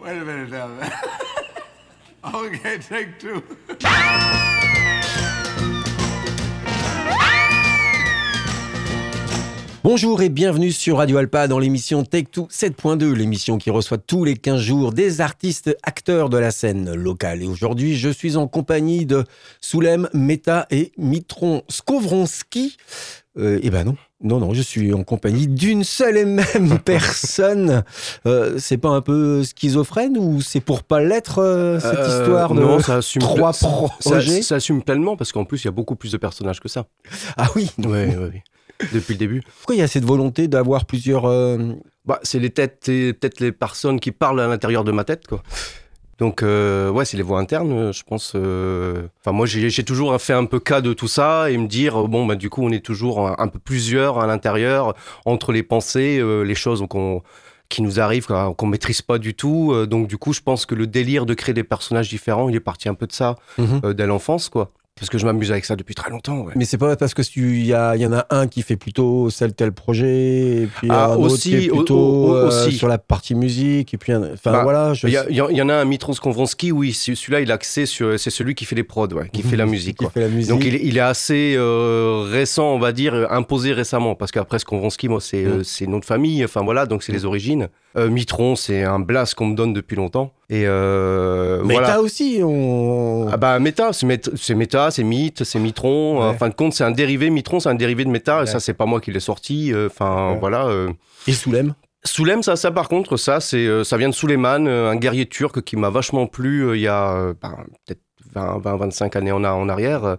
Wait a minute now. okay, take two. Bonjour et bienvenue sur Radio Alpa dans l'émission Take Two 7.2, l'émission qui reçoit tous les 15 jours des artistes acteurs de la scène locale. Et aujourd'hui, je suis en compagnie de Soulem, Meta et Mitron Skovronski. Euh, eh ben non, non, non, je suis en compagnie d'une seule et même personne. Euh, c'est pas un peu schizophrène ou c'est pour pas l'être euh, cette Euh, histoire de non, ça assume trois projets? Ça, ça assume pleinement parce qu'en plus il y a beaucoup plus de personnages que ça. Ah oui, ouais, ouais. Depuis le début. pourquoi il y a cette volonté d'avoir plusieurs euh, Bah, c'est les têtes et peut-être les personnes qui parlent à l'intérieur de ma tête, quoi. Donc euh, ouais, c'est les voix internes, je pense. euh, Enfin moi j'ai toujours fait un peu cas de tout ça et me dire euh, bon bah du coup on est toujours un, un peu plusieurs à l'intérieur entre les pensées, euh, les choses qu'on qui nous arrivent qu'on maîtrise pas du tout. Donc du coup je pense que le délire de créer des personnages différents, il est parti un peu de ça euh, dès l'enfance quoi. Parce que je m'amuse avec ça depuis très longtemps. Ouais. Mais c'est pas parce que tu- il y, a- y en a un qui fait plutôt tel tel projet, et puis Ah, un autre aussi, qui est au- plutôt au- euh, aussi. sur la partie musique, et puis enfin Bah, voilà. Je Il y, a- il y y en a un, Mitron Skonvronski, oui, celui-là, il a accès sur, c'est celui qui fait les prods, ouais, qui fait la musique, qui fait la musique. Donc il est, il est assez euh, récent, on va dire, euh, imposé récemment, parce qu'après Skonvronski, moi, c'est Mm. euh, c'est nom de famille, enfin voilà, donc c'est les origines. Euh, Mitron, c'est un blast qu'on me donne depuis longtemps. Et euh, voilà. t'as aussi, on... Ah bah méta, c'est Met- c'est mythe, c'est mitron. Ouais. En fin de compte, c'est un dérivé. Mitron, c'est un dérivé de. Ouais. Et ça, c'est pas moi qui l'ai sorti. euh, Enfin Ouais. voilà. et Soulem? Soulem, ça, ça par contre, ça, c'est, ça vient de Suleiman, un guerrier turc qui m'a vachement plu il y a ben, peut-être 20, 20, 25 années en, arrière,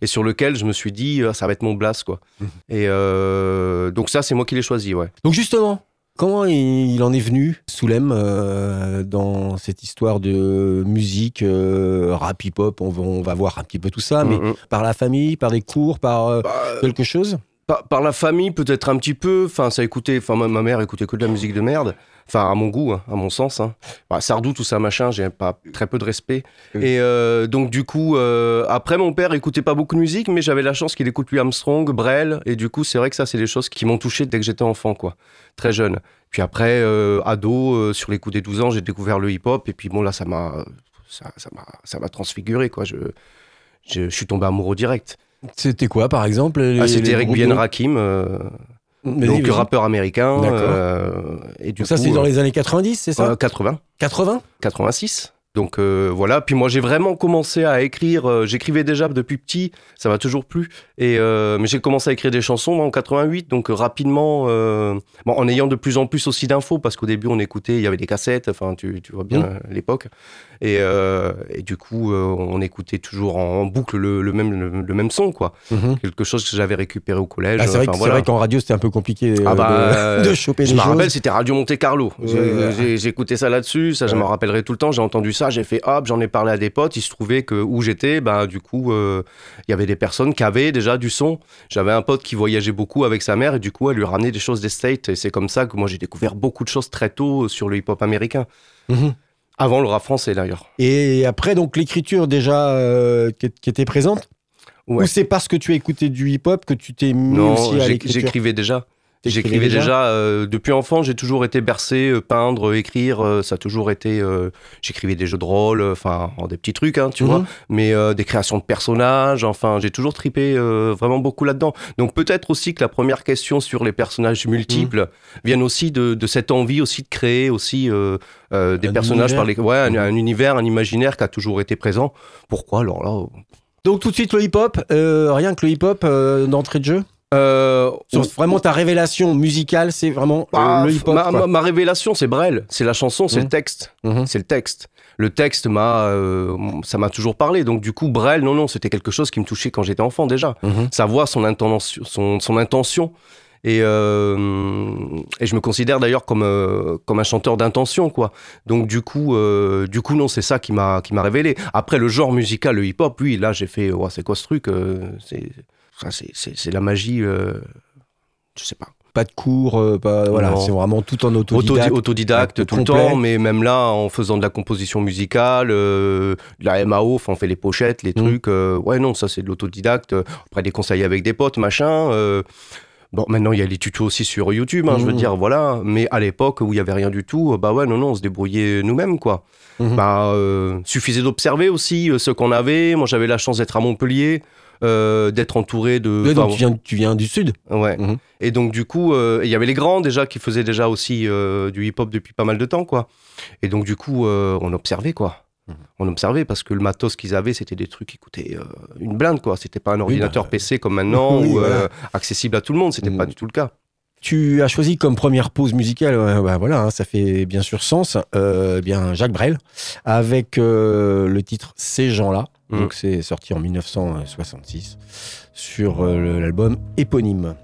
et sur lequel je me suis dit, euh, ça va être mon blast, quoi. Mhm. Et euh, donc ça, c'est moi qui l'ai choisi, ouais. Donc justement, comment il, en est venu, Soulem, euh, dans cette histoire de musique, euh, rap, hip-hop, on va, on va voir un petit peu tout ça, mais Mhm. par la famille, par des cours, par euh, Bah, quelque chose? par, par la famille, peut-être un petit peu. Enfin, ça écoutait. Enfin, ma, ma mère écoutait que de la musique de merde. Enfin, à mon goût, hein, à mon sens. Hein. Bah, Sardou, tout ça, machin, j'ai pas très peu de respect. Et euh, donc, du coup, euh, après, mon père écoutait pas beaucoup de musique, mais j'avais la chance qu'il écoute lui Armstrong, Brel. Et du coup, c'est vrai que ça, c'est des choses qui m'ont touché dès que j'étais enfant, quoi. Très jeune. Puis après, euh, ado, euh, sur les coups des 12 ans, j'ai découvert le hip-hop. Et puis bon, là, ça m'a, ça, ça m'a, ça m'a transfiguré, quoi. Je, je, je suis tombé amoureux direct. C'était quoi, par exemple les- Ah, c'était Eric Bien Rakim. Donc rappeur américain. D'accord. euh, et du ça, c'est dans euh, les années 90, c'est ça? euh, 80, 80 86. Donc euh, voilà. Puis moi j'ai vraiment commencé à écrire. euh, J'écrivais déjà depuis petit. Ça m'a toujours plu. Et euh, mais j'ai commencé à écrire des chansons moi, en 88. Donc rapidement, bon, en ayant de plus en plus aussi d'infos parce qu'au début on écoutait, il y avait des cassettes. Enfin tu, tu vois bien Mm. euh, l'époque. Et, et du coup on écoutait toujours en, en boucle le, le même le, le même son quoi. Quelque chose que j'avais récupéré au collège. Ah, c'est vrai, voilà. qu'en radio, c'était un peu compliqué Ah bah, de, de choper Je des me choses. rappelle, c'était Radio Monte Carlo. Écouté ça là-dessus, ça je m'en rappellerai tout le temps. J'ai entendu ça, j'ai fait hop, j'en ai parlé à des potes. Il se trouvait que où j'étais, bah du coup, euh, il y avait des personnes qui avaient déjà du son. J'avais un pote qui voyageait beaucoup avec sa mère et du coup, elle lui ramenait des choses des States. Et c'est comme ça que moi j'ai découvert beaucoup de choses très tôt sur le hip-hop américain. Mhm. Avant le rap français d'ailleurs. Et après, donc, l'écriture déjà euh, qui, qui était présente Ouais. Ou c'est parce que tu as écouté du hip-hop que tu t'es mis Non, aussi à l'écriture? j'écrivais déjà. J'écrivais déjà déjà, euh, depuis enfant, j'ai toujours été bercé, euh, peindre, écrire, euh, ça a toujours été. euh, J'écrivais des jeux de rôle, enfin des petits trucs, hein, tu Mhm. vois, mais euh, des créations de personnages, enfin j'ai toujours tripé euh, vraiment beaucoup là-dedans. Donc peut-être aussi que la première question sur les personnages multiples Mhm. viennent aussi de, de cette envie aussi de créer aussi euh, euh, des Un personnages par les, ouais, un, Mhm. un univers, un imaginaire qui a toujours été présent. Pourquoi alors là Donc, tout de suite, le hip-hop, euh, rien que le hip-hop euh, d'entrée de jeu? Euh, Sur Vraiment, ta révélation musicale, c'est vraiment euh, Bah, le hip-hop. ma, quoi. ma- ma révélation, c'est Brel. C'est la chanson, c'est Mhm. le texte. Mhm. C'est le texte. Le texte m'a, euh, ça m'a toujours parlé. Donc du coup, Brel, non, non, c'était quelque chose qui me touchait quand j'étais enfant déjà. Mhm. Sa voix, son intention, son, son intention. Et, euh, et je me considère d'ailleurs comme, euh, comme un chanteur d'intention, quoi. Donc du coup, euh, du coup, non, c'est ça qui m'a, qui m'a révélé. Après, le genre musical, le hip-hop, oui, là, j'ai fait, ouais, c'est quoi ce truc euh, C'est, c'est, c'est, c'est la magie. euh, je sais pas. Pas de cours, euh, pas, voilà, c'est vraiment tout en Autodi- autodidacte. autodidacte tout le temps, mais même là, en faisant de la composition musicale, euh, de la MAO, enfin, on fait les pochettes, les Mm. trucs. ouais, non, ça c'est de l'autodidacte. Après, des conseils avec des potes, machin. Euh, Bon, maintenant il y a les tutos aussi sur YouTube, hein, je veux Mhm. dire, voilà. Mais à l'époque où il y avait rien du tout, bah ouais, non, non, on se débrouillait nous-mêmes, quoi. Mhm. Bah, euh, suffisait d'observer aussi euh, ce qu'on avait. Moi, j'avais la chance d'être à Montpellier, euh, d'être entouré de. Ouais, donc enfin, tu viens, tu viens du sud. Ouais. Mhm. Et donc du coup, euh, il y avait les grands déjà qui faisaient déjà aussi euh, du hip-hop depuis pas mal de temps, quoi. Et donc du coup, euh, on observait, quoi. On observait parce que le matos qu'ils avaient, c'était des trucs qui coûtaient euh, une blinde, quoi. C'était pas un ordinateur bah, PC comme maintenant oui, ou euh, accessible à tout le monde. C'était pas du tout le cas. Tu as choisi comme première pause musicale, euh, bah voilà, hein, ça fait bien sûr sens, euh, bien Jacques Brel, avec euh, le titre Ces gens-là. Donc c'est sorti en 1966 sur euh, l'album éponyme.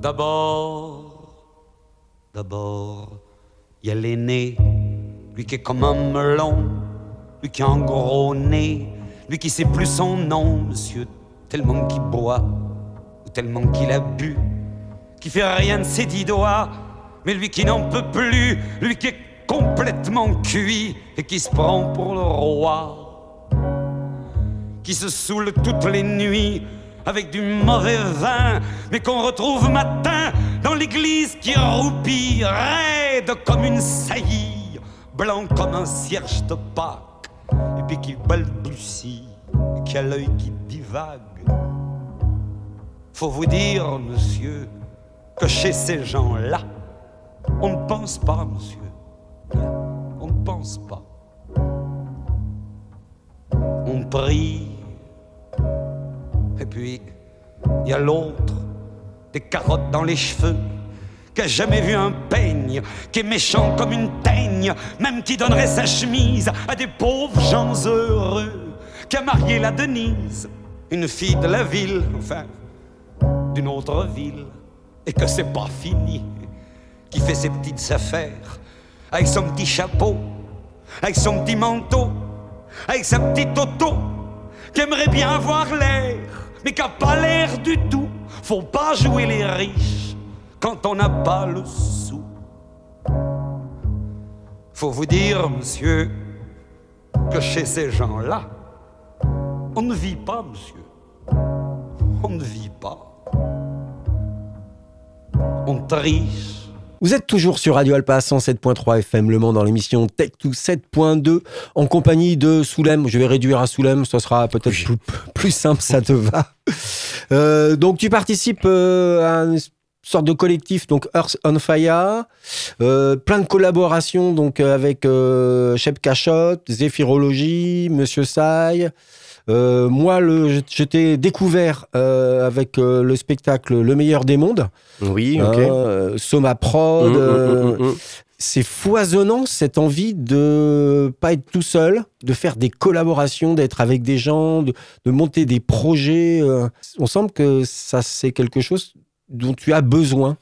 D'abord, d'abord, il y a l'aîné, lui qui est comme un melon, lui qui a un gros nez, lui qui sait plus son nom, monsieur, tellement qu'il boit, ou tellement qu'il a bu, qui fait rien de ses dix doigts, mais lui qui n'en peut plus, lui qui est complètement cuit et qui se prend pour le roi qui se saoule toutes les nuits avec du mauvais vin, mais qu'on retrouve matin dans l'église qui roupille, raide comme une saillie, blanc comme un cierge de Pâques, et puis qui balbutie, et qui a l'œil qui divague. Faut vous dire, monsieur, que chez ces gens-là, on ne pense pas, monsieur. On ne pense pas. On prie. Et puis, il y a l'autre, des carottes dans les cheveux, qui a jamais vu un peigne, qui est méchant comme une teigne, même qui donnerait sa chemise à des pauvres gens heureux, qui a marié la Denise, une fille de la ville, enfin, d'une autre ville, et que c'est pas fini, qui fait ses petites affaires, avec son petit chapeau, avec son petit manteau, avec sa petite auto, qui aimerait bien avoir l'air, mais qui a pas l'air du tout. Faut pas jouer les riches quand on n'a pas le sou. Faut vous dire, monsieur, que chez ces gens-là, on ne vit pas, monsieur. On ne vit pas. On triche. Vous êtes toujours sur Radio Alpa 107.3 FM Le Mans dans l'émission Tech 2 7.2 en compagnie de Soulem. Je vais réduire à Soulem, ça sera peut-être Oui. plus, plus simple, ça te va. Euh, donc tu participes euh, à une sorte de collectif, donc Earth on Fire, euh, plein de collaborations donc euh, avec euh, Shep Cachot, Zéphirologie, Monsieur Sai. Euh, moi, le, je, t'ai découvert avec le spectacle Le meilleur des mondes. Oui, ok. Soma Prod. Hum, hum, hum. C'est foisonnant cette envie de pas être tout seul, de faire des collaborations, d'être avec des gens, de, de monter des projets. On semble que ça c'est quelque chose dont tu as besoin.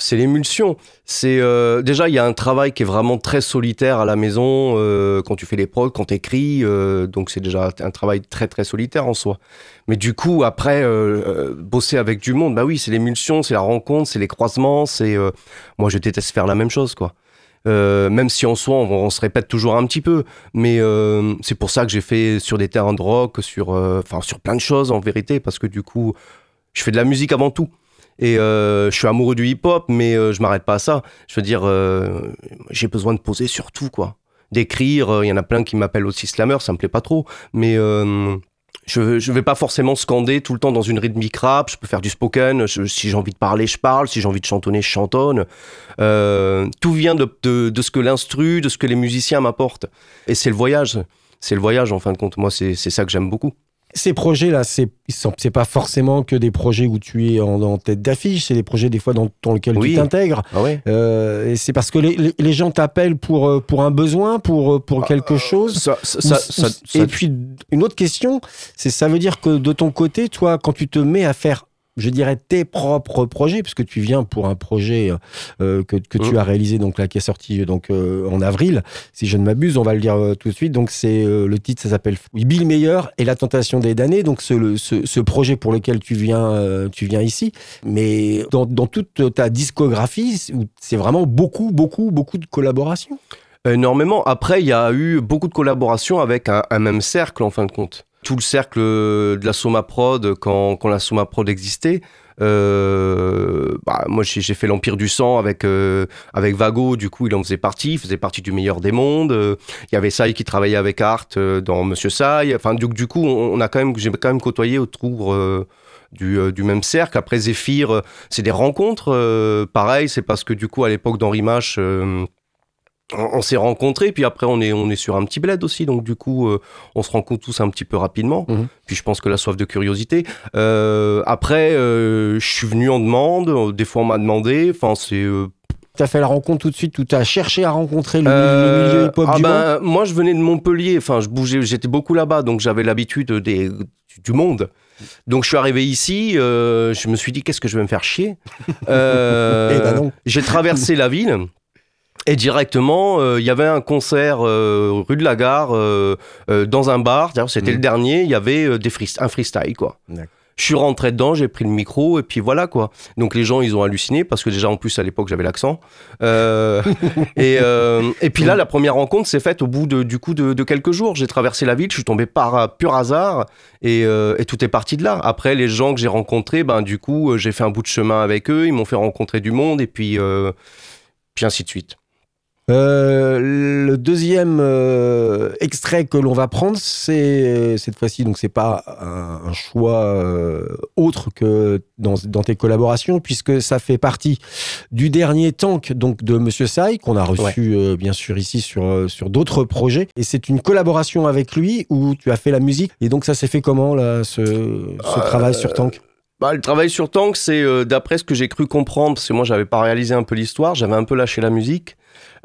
C'est l'émulsion. C'est euh, déjà il y a un travail qui est vraiment très solitaire à la maison euh, quand tu fais les prods, quand tu écris. donc c'est déjà un travail très très solitaire en soi. Mais du coup après euh, euh, bosser avec du monde, bah oui c'est l'émulsion, c'est la rencontre, c'est les croisements. C'est euh, moi je déteste faire la même chose quoi. Euh, même si en soi on, on se répète toujours un petit peu, mais euh, c'est pour ça que j'ai fait sur des terrains de rock, sur euh, enfin sur plein de choses en vérité, parce que du coup je fais de la musique avant tout. Et euh, je suis amoureux du hip-hop, mais euh, je m'arrête pas à ça. Je veux dire, euh, j'ai besoin de poser sur tout, quoi. D'écrire, il y en a plein qui m'appellent aussi slammer, ça me plaît pas trop. Mais je, je vais pas forcément scander tout le temps dans une rythmique rap. Je peux faire du spoken. Si j'ai envie de parler, je parle. Si j'ai envie de chantonner, je chantonne. Tout vient de, de, ce que l'instru, de ce que les musiciens m'apportent. Et c'est le voyage. C'est le voyage, en fin de compte. Moi, c'est ça que j'aime beaucoup. Ces projets-là, c'est c'est pas forcément que des projets où tu es en, en tête d'affiche, c'est des projets des fois dans, dans lesquels Oui. tu t'intègres. Ah ouais Euh, et c'est parce que les, gens t'appellent pour, euh, pour un besoin, pour, pour quelque chose. ça, ça, Ou- ça- ça- et puis, une autre question, c'est ça veut dire que de ton côté, toi, quand tu te mets à faire, je dirais, tes propres projets, puisque tu viens pour un projet euh, que, que tu Mm. as réalisé, donc là, qui est sorti donc, euh, en avril, si je ne m'abuse, on va le dire euh, tout de suite. Donc, c'est euh, le titre, ça s'appelle Bill Meilleur et la tentation des damnés. Donc, ce, ce, ce projet pour lequel tu viens, euh, tu viens ici. Mais dans, dans toute ta discographie, c'est vraiment beaucoup, beaucoup, beaucoup de collaborations. Énormément. Après, il y a eu beaucoup de collaborations avec un, un même cercle, en fin de compte. Tout le cercle de la Soma Prod quand, quand la Soma Prod existait. Euh, bah, moi, j'ai fait l'Empire du Sang avec, euh, avec Vago, du coup, il en faisait partie, il faisait partie du meilleur des mondes. Euh, il y avait Sai qui travaillait avec Art dans Monsieur Sai. Enfin, du, du coup, on, a quand même, j'ai quand même côtoyé autour du, du, même cercle. Après, Zephyr, c'est des rencontres. pareil, c'est parce que du coup, à l'époque d'Henri Mache, on, s'est rencontrés, puis après on est, on est sur un petit bled aussi, donc du coup euh, on se rencontre tous un petit peu rapidement. Mhm. Puis je pense que la soif de curiosité. Euh, après, euh, je suis venu en demande, des fois on m'a demandé, enfin c'est... Tu as fait la rencontre tout de suite, tu as cherché à rencontrer le, milieu hip-hop ah du ben, Moi je venais de Montpellier, enfin je bougeais, j'étais beaucoup là-bas, donc j'avais l'habitude des, du monde. Donc je suis arrivé ici, je me suis dit qu'est-ce que je vais me faire chier? Eh ben j'ai traversé la ville. Et directement, euh, il y avait un concert euh, rue de la Gare euh, dans un bar. C'était le mmh. dernier. Il y avait des un freestyle, quoi. Je suis rentré dedans, j'ai pris le micro et puis voilà quoi. Donc les gens ils ont halluciné parce que déjà en plus à l'époque j'avais l'accent. et, et puis là la première rencontre s'est faite au bout de, du coup de, quelques jours. J'ai traversé la ville, je suis tombé par pur hasard et, et, tout est parti de là. Après les gens que j'ai rencontrés, ben du coup j'ai fait un bout de chemin avec eux, ils m'ont fait rencontrer du monde et puis puis ainsi de suite. Euh, le deuxième euh, extrait que l'on va prendre, c'est cette fois-ci, donc c'est pas un, choix euh, autre que dans, dans, tes collaborations, puisque ça fait partie du dernier tank donc de Monsieur Sai qu'on a reçu bien sûr ici sur sur d'autres projets, et c'est une collaboration avec lui où tu as fait la musique. Et donc ça s'est fait comment là, ce, ce travail sur tank? bah, le travail sur Tank, c'est d'après ce que j'ai cru comprendre, parce que moi j'avais pas réalisé un peu l'histoire, j'avais un peu lâché la musique.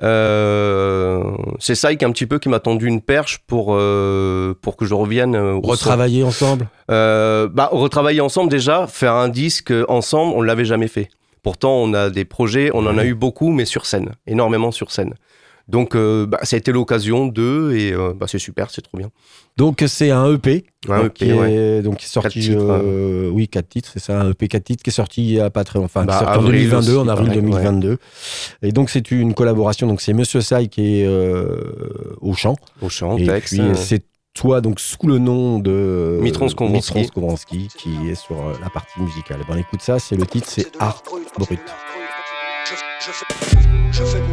Euh, c'est ça qui un petit peu qui m'a tendu une perche pour euh, pour que je revienne euh, retravailler ensemble? bah retravailler ensemble déjà, faire un disque ensemble, on l'avait jamais fait. Pourtant, on a des projets, on en a eu beaucoup, mais sur scène, énormément sur scène. Donc, bah, ça a été l'occasion de, et bah, c'est super, c'est trop bien. Donc c'est un EP. Un EP, qui est, donc qui est sorti, euh, oui, 4 titres, c'est ça, un EP 4 titres qui est sorti il y a pas très longtemps, enfin, bah, en 2022, en avril 2022. Et donc c'est une collaboration, donc c'est Monsieur Sai qui est euh, au chant. Au chant, et texte. puis c'est toi donc sous le nom de Mitron Skowronski qui est sur euh, la partie musicale. Et ben écoute ça, c'est le titre, c'est Art Brut. Je, je, fais, je fais mon je fais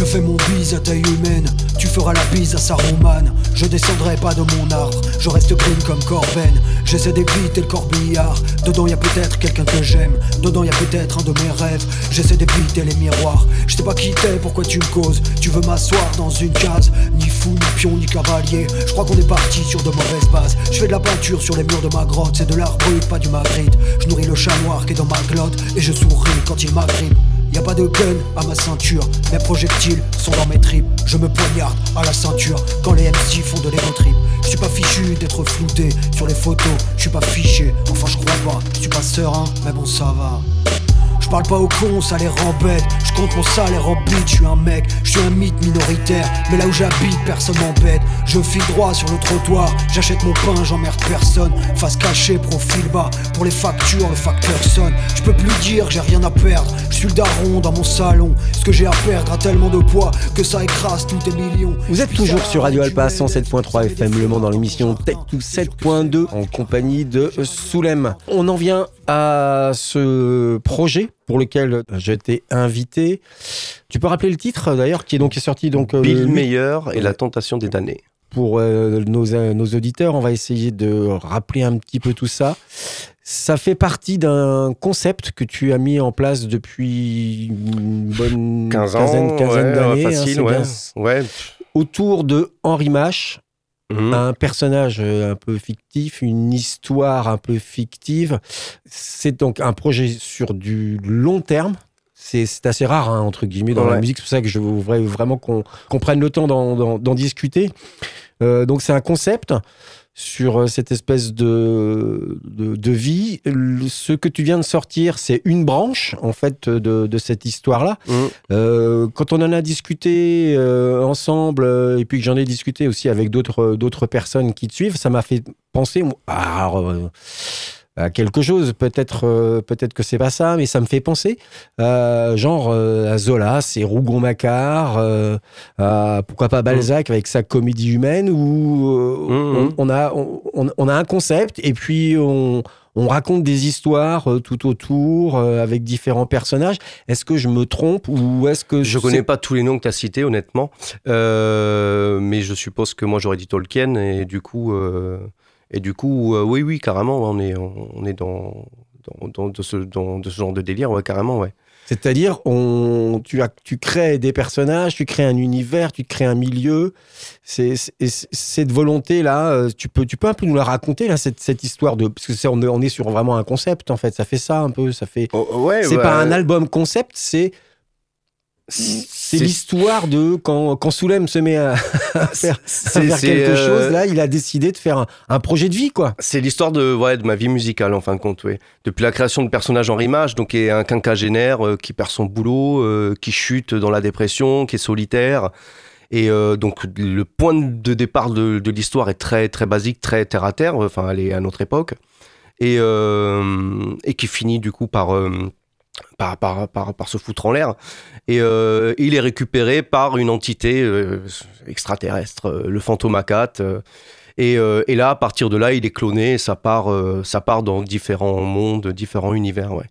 Je fais mon bise à taille humaine, tu feras la bise à Saruman. Je descendrai pas de mon arbre, je reste green comme Corben. J'essaie d'éviter le corbillard, dedans y a peut-être quelqu'un que j'aime, dedans y a peut-être un de mes rêves. J'essaie d'éviter les miroirs, je sais pas qui t'es, pourquoi tu me causes? Tu veux m'asseoir dans une case, ni fou, ni pion, ni cavalier. Je crois qu'on est parti sur de mauvaises bases. Je fais de la peinture sur les murs de ma grotte, c'est de l'art brut, pas du Magritte. Je nourris le chat noir qui est dans ma glotte, et je souris quand il m'agrippe. Y a pas de gun à ma ceinture, mes projectiles sont dans mes tripes. Je me poignarde à la ceinture quand les MC font de l'ego trip. Je suis pas fichu d'être flouté sur les photos, je suis pas fiché, enfin je crois pas. Je suis pas serein, mais bon ça va parle pas au con, ça les rend bêtes. Je compte mon salaire en bite, je suis un mec, je suis un mythe minoritaire. Mais là où j'habite, personne m'embête. Je file droit sur le trottoir, j'achète mon pain, j'emmerde personne. Face cachée, profil bas. Pour les factures, le facteur sonne. Je peux plus dire que j'ai rien à perdre. Je suis le daron dans mon salon. Ce que j'ai à perdre a tellement de poids que ça écrase tous tes millions. Vous êtes toujours sur Radio Alpa 107.3 FM Le Mans dans l'émission Tech 7.2 en compagnie de Soulem. On en vient à ce projet pour lequel j'étais invité. Tu peux rappeler le titre d'ailleurs qui est donc sorti donc euh, Bill Meyer et la tentation des damnés. Pour euh, nos, euh, nos, auditeurs, on va essayer de rappeler un petit peu tout ça. Ça fait partie d'un concept que tu as mis en place depuis une bonne 15 quinzaine, quinzaine d'années. Hein, facile, ouais. ouais. Autour de Henri Mache, Mhm. un personnage euh, un peu fictif, une histoire un peu fictive. C'est donc un projet sur du long terme. C'est assez rare, hein, entre guillemets, dans la musique. C'est pour ça que je voudrais vraiment qu'on prenne le temps d'en discuter. Euh, donc, c'est un concept sur euh, cette espèce de, de, vie. Ce que tu viens de sortir, c'est une branche, en fait, de, de cette histoire-là. Mmh. Euh, quand on en a discuté euh, ensemble, et puis que j'en ai discuté aussi avec d'autres, personnes qui te suivent, ça m'a fait penser à, à quelque chose. Peut-être euh, peut-être que c'est pas ça, mais ça me fait penser, euh, genre euh, à Zola, c'est Rougon-Macquart, euh, pourquoi pas Balzac avec sa comédie humaine, où euh, Mhm. on, on a on, on a un concept et puis on on raconte des histoires tout autour avec différents personnages. Est-ce que je me trompe ou est-ce que Je connais pas tous les noms que tu as cités, honnêtement. Euh, mais je suppose que moi, j'aurais dit Tolkien. Et du coup, euh, et du coup euh, oui, oui, carrément, on est, on est dans, dans, dans- de, ce, dans- de ce genre de délire, ouais, carrément, ouais. C'est-à-dire, on, tu, as, tu crées des personnages, tu crées un univers, tu crées un milieu. C'est, cette volonté-là, euh, tu peux, tu peux un peu nous la raconter, là, cette, cette histoire de. Parce que on, est, on est sur vraiment un concept, en fait. Ça fait ça un peu. Ça fait. ouais, c'est bah, pas un album concept, c'est. C'est l'histoire de quand, quand Soulem se met à, à faire, à quelque euh, chose, là, il a décidé de faire un, un projet de vie, quoi. C'est l'histoire de, ouais, de ma vie musicale, en fin de compte. Ouais. Depuis la création de personnages Henri Mage, donc qui est un quinquagénaire euh, qui perd son boulot, euh, qui chute dans la dépression, qui est solitaire. Et donc le point de départ de, de l'histoire est très très basique, très terre à terre. Enfin, elle est à notre époque. Et, et qui finit du coup par, par, par, par, par se foutre en l'air. Et euh, il est récupéré par une entité euh, extraterrestre, euh, le fantôme Akat. et, et là, à partir de là, il est cloné et ça part, ça part dans différents mondes, différents univers, ouais.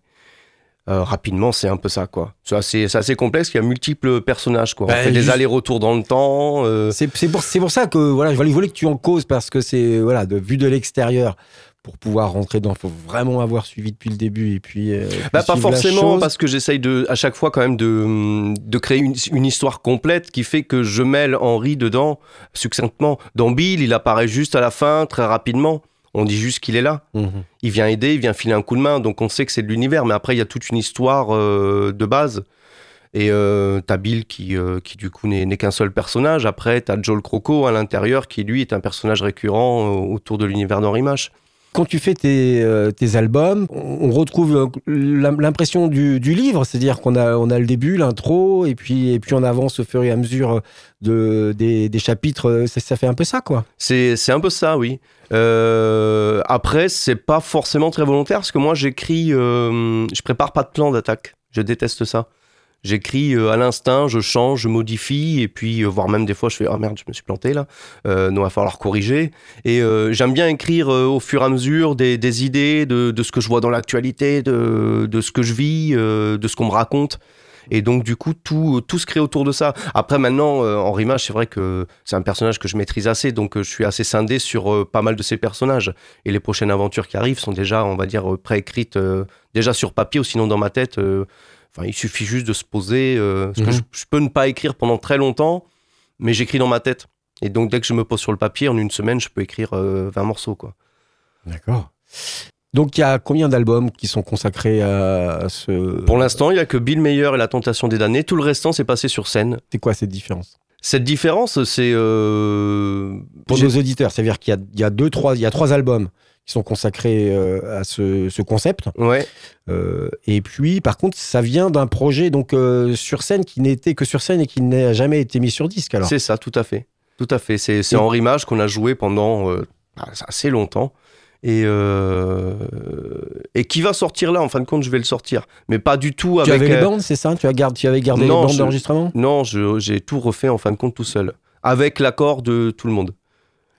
Rapidement, c'est un peu ça, quoi. C'est assez, complexe, il y a multiples personnages, quoi. Bah, On fait des allers-retours dans le temps. C'est c'est pour, c'est pour ça que voilà, je voulais, que tu en causes parce que c'est voilà, de vue de l'extérieur pour pouvoir rentrer dans. Il faut vraiment avoir suivi depuis le début et puis. euh, Bah, pas forcément, parce que j'essaye de, à chaque fois quand même de, de créer une, une histoire complète qui fait que je mêle Henri dedans succinctement. Dans Bill, il apparaît juste à la fin, très rapidement. On dit juste qu'il est là. Mhm. Il vient aider, il vient filer un coup de main, donc on sait que c'est de l'univers. Mais après, il y a toute une histoire euh, de base. Et euh, t'as Bill qui, euh, qui du coup n'est qu'un seul personnage. Après, t'as Joel Croco à l'intérieur qui lui est un personnage récurrent euh, autour de l'univers d'Henri Mache. Quand tu fais tes, euh, albums, on retrouve l'im- l'impression du, livre, c'est-à-dire qu'on a, le début, l'intro, et puis, et on avance au fur et à mesure de, des, chapitres. Ça, fait un peu ça, quoi. C'est c'est un peu ça, oui. Euh, après, c'est pas forcément très volontaire parce que moi, j'écris, euh, je prépare pas de plan d'attaque. Je déteste ça. J'écris euh, à l'instinct, je change, je modifie, et puis, euh, voire même des fois, je fais Ah merde, je me suis planté là, euh, non, il va falloir corriger. Et euh, j'aime bien écrire au fur et à mesure des, idées, de, ce que je vois dans l'actualité, de, ce que je vis, de ce qu'on me raconte. Et donc, du coup, tout, tout se crée autour de ça. Après, maintenant, euh, Henri Mage, c'est vrai que c'est un personnage que je maîtrise assez, donc je suis assez scindé sur pas mal de ces personnages. Et les prochaines aventures qui arrivent sont déjà, on va dire, préécrites, déjà sur papier ou sinon dans ma tête. Enfin, il suffit juste de se poser. euh, que Mhm. je, je peux ne pas écrire pendant très longtemps, mais j'écris dans ma tête. Et donc, dès que je me pose sur le papier, en une semaine, je peux écrire euh, 20 morceaux, quoi. D'accord. Donc il y a combien d'albums qui sont consacrés à ce. Pour l'instant, il y a que Bill Meyer et La Tentation des damnés. Tout le restant, c'est passé sur scène. C'est quoi cette différence? Cette différence, c'est... euh, Pour nos auditeurs, c'est-à-dire qu'il y a, il y a deux, trois, il y a trois albums qui sont consacrés euh, à ce, ce concept. Ouais, Euh, et puis, par contre, ça vient d'un projet donc euh, sur scène qui n'était que sur scène et qui n'a jamais été mis sur disque. Alors, c'est ça, tout à fait. Tout à fait. C'est c'est Et- Henri Mage qu'on a joué pendant euh, assez longtemps. Et, euh, et qui va sortir là, en fin de compte, je vais le sortir. Mais pas du tout tu avec... avais les bandes, c'est ça? Tu as gardé, tu avais gardé Non, les bandes je- d'enregistrement? Non, je- j'ai tout refait en fin de compte tout seul. Avec l'accord de tout le monde.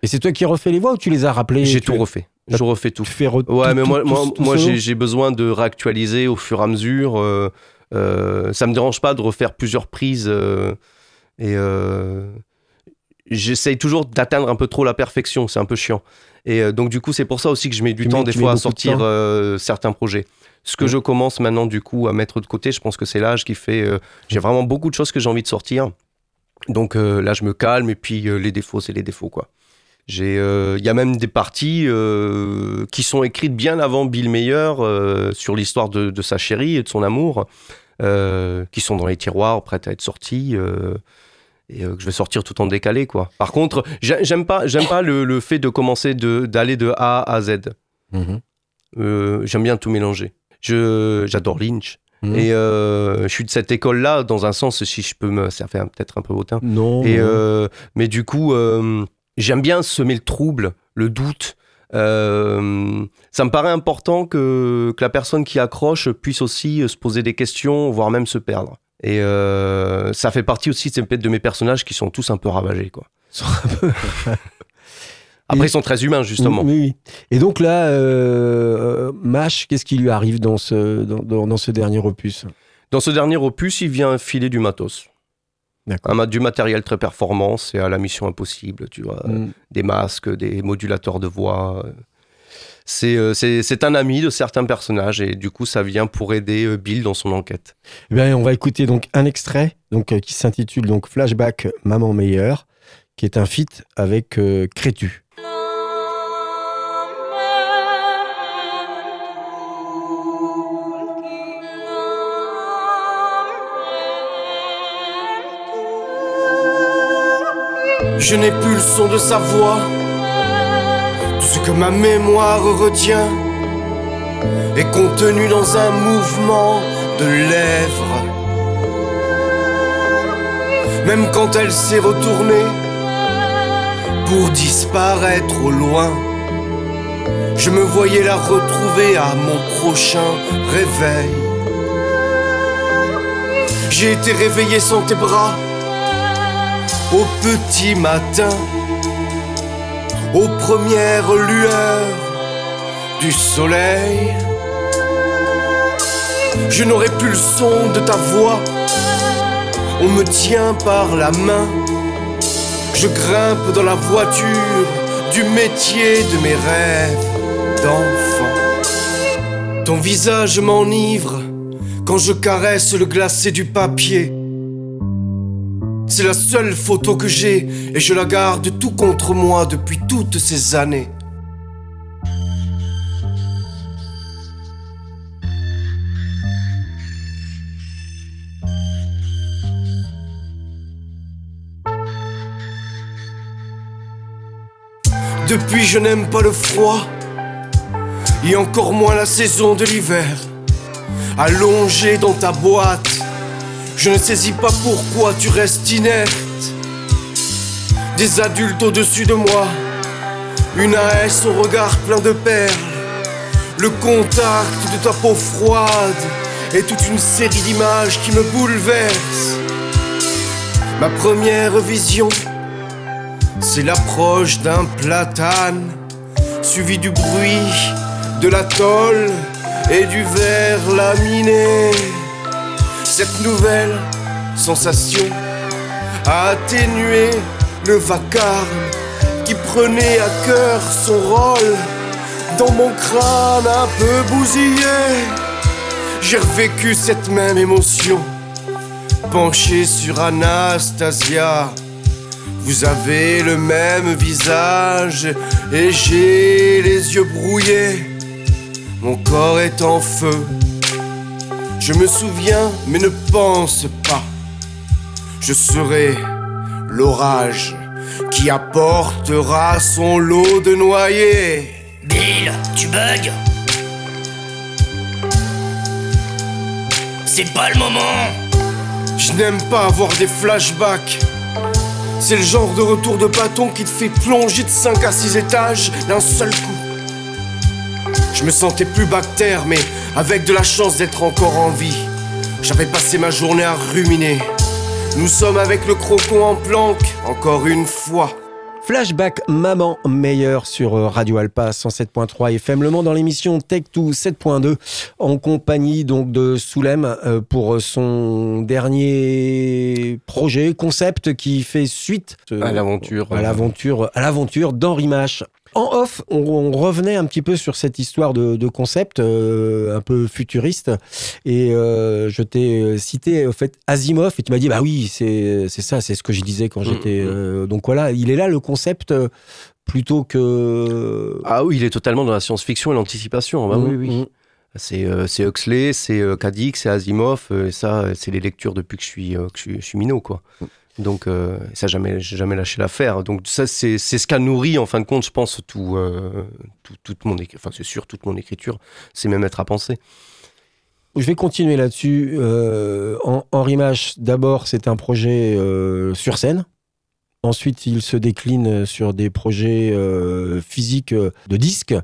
Et c'est toi qui refais les voix ou tu les as rappelées? J'ai tu- tout refait. Je refais tout. Tu fais re- Ouais, tout- mais moi, tout- moi, tout moi solo j'ai besoin de réactualiser au fur et à mesure. Euh, euh, ça me dérange pas de refaire plusieurs prises. euh, et euh, j'essaye toujours d'atteindre un peu trop la perfection. C'est un peu chiant. Et euh, donc, du coup, c'est pour ça aussi que je mets du Tu temps mets- des fois à sortir certains projets. Ce que Ouais. je commence maintenant, du coup, à mettre de côté, je pense que c'est l'âge qui fait. j'ai vraiment beaucoup de choses que j'ai envie de sortir. Donc là, je me calme et puis les défauts, c'est les défauts, quoi. J'ai, euh, il y a même des parties euh, qui sont écrites bien avant Bill Meyer euh, sur l'histoire de, de sa chérie et de son amour, qui sont dans les tiroirs, prêtes à être sorties. et que je vais sortir tout en décalé, quoi. Par contre, j'ai- j'aime pas, j'aime pas le, le fait de commencer d'aller de A à Z. Mhm. J'aime bien tout mélanger. Je, j'adore Lynch. Mhm. Et euh, je suis de cette école-là, dans un sens, si je peux me. Ça fait peut-être un peu hautain. Non. Et euh, mais du coup, euh, j'aime bien semer le trouble, le doute, Euh, ça me paraît important que, que la personne qui accroche puisse aussi se poser des questions, voire même se perdre. Et euh, ça fait partie aussi de mes personnages qui sont tous un peu ravagés, quoi. Après, ils sont très humains, justement. Oui. Et donc là, euh, Mash, qu'est-ce qui lui arrive dans ce, dans, dans, ce dernier opus? Dans ce dernier opus, il vient filer du matos. Un, du matériel très performant, c'est à la mission impossible, tu vois. Mm. Des masques, des modulateurs de voix. Euh, c'est un ami de certains personnages et du coup, ça vient pour aider euh, Bill dans son enquête. Eh bien, on va écouter donc un extrait donc, qui s'intitule donc Flashback Maman Meilleure, qui est un feat avec Crétu. Je n'ai plus le son de sa voix, tout ce que ma mémoire retient est contenu dans un mouvement de lèvres. Même quand elle s'est retournée pour disparaître au loin, je me voyais la retrouver à mon prochain réveil. J'ai été réveillé sans tes bras au petit matin, aux premières lueurs du soleil. Je n'aurai plus le son de ta voix, on me tient par la main. Je grimpe dans la voiture du métier de mes rêves d'enfant. Ton visage m'enivre quand je caresse le glacé du papier c'est la seule photo que j'ai et je la garde tout contre moi depuis toutes ces années. Depuis je n'aime pas le froid et encore moins la saison de l'hiver. Allongé dans ta boîte je ne saisis pas pourquoi tu restes inerte. Des adultes au-dessus de moi, une AS au regard plein de perles, le contact de ta peau froide et toute une série d'images qui me bouleversent. Ma première vision, c'est l'approche d'un platane, suivi du bruit de la tôle et du verre laminé. Cette nouvelle sensation a atténué le vacarme qui prenait à cœur son rôle dans mon crâne un peu bousillé. J'ai revécu cette même émotion, penché sur Anastasia. Vous avez le même visage et j'ai les yeux brouillés. Mon corps est en feu je me souviens, mais ne pense pas. Je serai l'orage qui apportera son lot de noyés. Bill, tu bugs? C'est pas le moment Je n'aime pas avoir des flashbacks. C'est le genre de retour de bâton qui te fait plonger de 5 à 6 étages d'un seul coup. Je me sentais plus bactère, mais avec de la chance d'être encore en vie. J'avais passé ma journée à ruminer. Nous sommes avec le crocon en planque, encore une fois. Flashback Maman Meilleure sur euh, Radio Alpa 107.3 FM Le Mans dans l'émission Tech 2 7.2 en compagnie donc de Soulem euh, pour son dernier projet concept qui fait suite euh, à l'aventure à l'aventure à l'aventure d'Henri Mache en off, on, revenait un petit peu sur cette histoire de, concept euh, un peu futuriste. Et euh, je t'ai cité au fait Asimov et tu m'as dit bah oui c'est ça c'est ce que je disais quand mm, j'étais. Mm. Euh, donc voilà il est là le concept plutôt que. Ah oui il est totalement dans la science-fiction et l'anticipation. Bah, oui oui. Mm, c'est Huxley, c'est Kadik, c'est Asimov, et ça, c'est les lectures depuis que je suis, que je suis minot, quoi. Donc, euh, ça, jamais, jamais lâché l'affaire. Donc, ça, c'est ce qu'a nourri, en fin de compte, je pense, tout, euh, tout toute mon, enfin, c'est sûr, toute mon écriture, c'est même être à penser. Je vais continuer là-dessus. Euh, Henri Mach, d'abord, c'est un projet sur scène. Ensuite, il se décline sur des projets euh, physiques euh, de disques.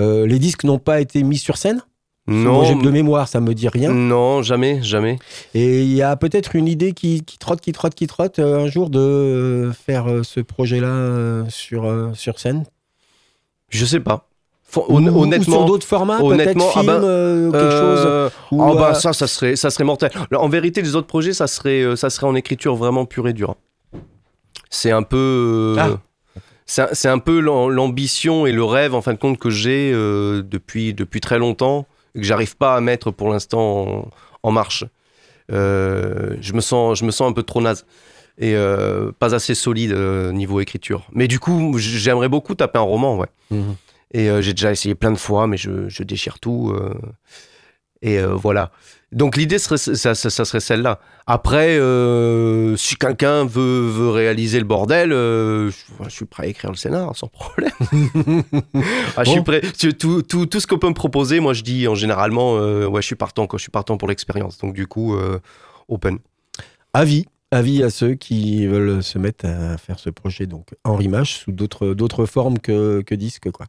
Euh, les disques n'ont pas été mis sur scène? Non, de mémoire, ça me dit rien. non, jamais, jamais. Et il y a peut-être une idée qui, qui trotte, qui trotte, qui trotte euh, un jour de euh, faire euh, ce projet-là sur, sur scène. Je sais pas. Ou- hon- ou honnêtement, sur d'autres formats, honnêtement, ah film, ben, euh, quelque chose. Ou, oh bah euh, ça, ça serait, ça serait mortel. En vérité, les autres projets, ça serait, ça serait en écriture vraiment pure et dure. C'est un peu, Ah. c'est un- peu l'am- l'ambition et le rêve en fin de compte que j'ai depuis depuis très longtemps que j'arrive pas à mettre pour l'instant en, en marche. Euh, je me sens, je me sens un peu trop naze et euh, pas assez solide euh, niveau écriture. Mais du coup, j'aimerais beaucoup taper un roman, ouais. Mhm. Et j'ai déjà essayé plein de fois, mais je, je déchire tout. Et euh, voilà. Donc l'idée, serait, ça, ça- ça serait celle-là. Après, euh, si quelqu'un veut, veut réaliser le bordel, euh, je, je suis prêt à écrire le scénar sans problème. Ah, je suis prêt. Tu- Tout, tout, tout ce qu'on peut me proposer, moi je dis en généralement, ouais, je suis partant. Quoi. Je suis partant pour l'expérience. Donc du coup, open. Avis, avis à ceux qui veulent se mettre à faire ce projet, donc en image sous d'autres formes que, que disques. Quoi.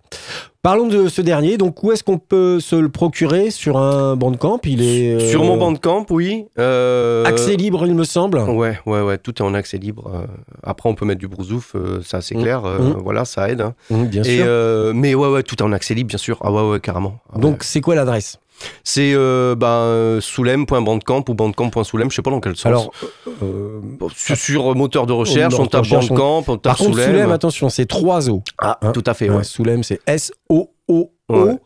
Parlons de ce dernier. Donc, où est-ce qu'on peut se le procurer? Sur un bandcamp? Il est euh, Sur mon bandcamp, oui. euh, accès libre, il me semble. Ouais, ouais, ouais, tout est en accès libre. euh, Après, on peut mettre du brousouf, euh, ça c'est Mm. clair. euh, Mm. Voilà, ça aide. hein. Mmh, bien Et sûr. euh, mais ouais, ouais, tout est en accès libre, bien sûr. Ah ouais, ouais, carrément. Ah ouais. donc, c'est quoi l'adresse? C'est euh, ben, euh, soulem.bandcamp ou bandcamp.soulem, je sais pas dans quel sens. Alors, euh, sur, sur moteur de recherche, on tape recherche, on- Bandcamp, on tape par contre, Soulem. Attention, c'est trois O. Ah, Hein tout à fait, ouais. Ouais, Soulem, c'est S-O-O-O-L-E-M.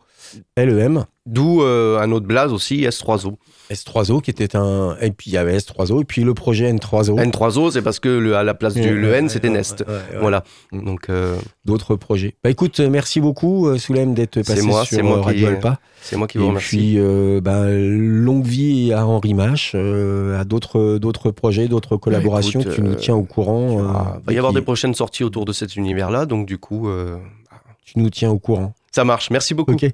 D'où euh, un autre blaze aussi, S3O. S3O qui était un. Et puis il y avait S3O et puis le projet N3O. N3O, c'est parce que le, à la place du le N, c'était Nest. Voilà. Donc, euh, D'autres projets. Bah écoute, merci beaucoup, euh, Soulem, d'être passé moi, sur moi Radio qui- c'est moi qui vous Et remercie. puis, euh, bah, longue vie à Henri Mache, à d'autres projets, d'autres collaborations. écoute, tu nous tiens au courant. Ah, euh, va y avoir qui- des prochaines sorties autour de cet univers-là, donc du coup, Tu nous tiens au courant. ça marche. Merci beaucoup. Ok.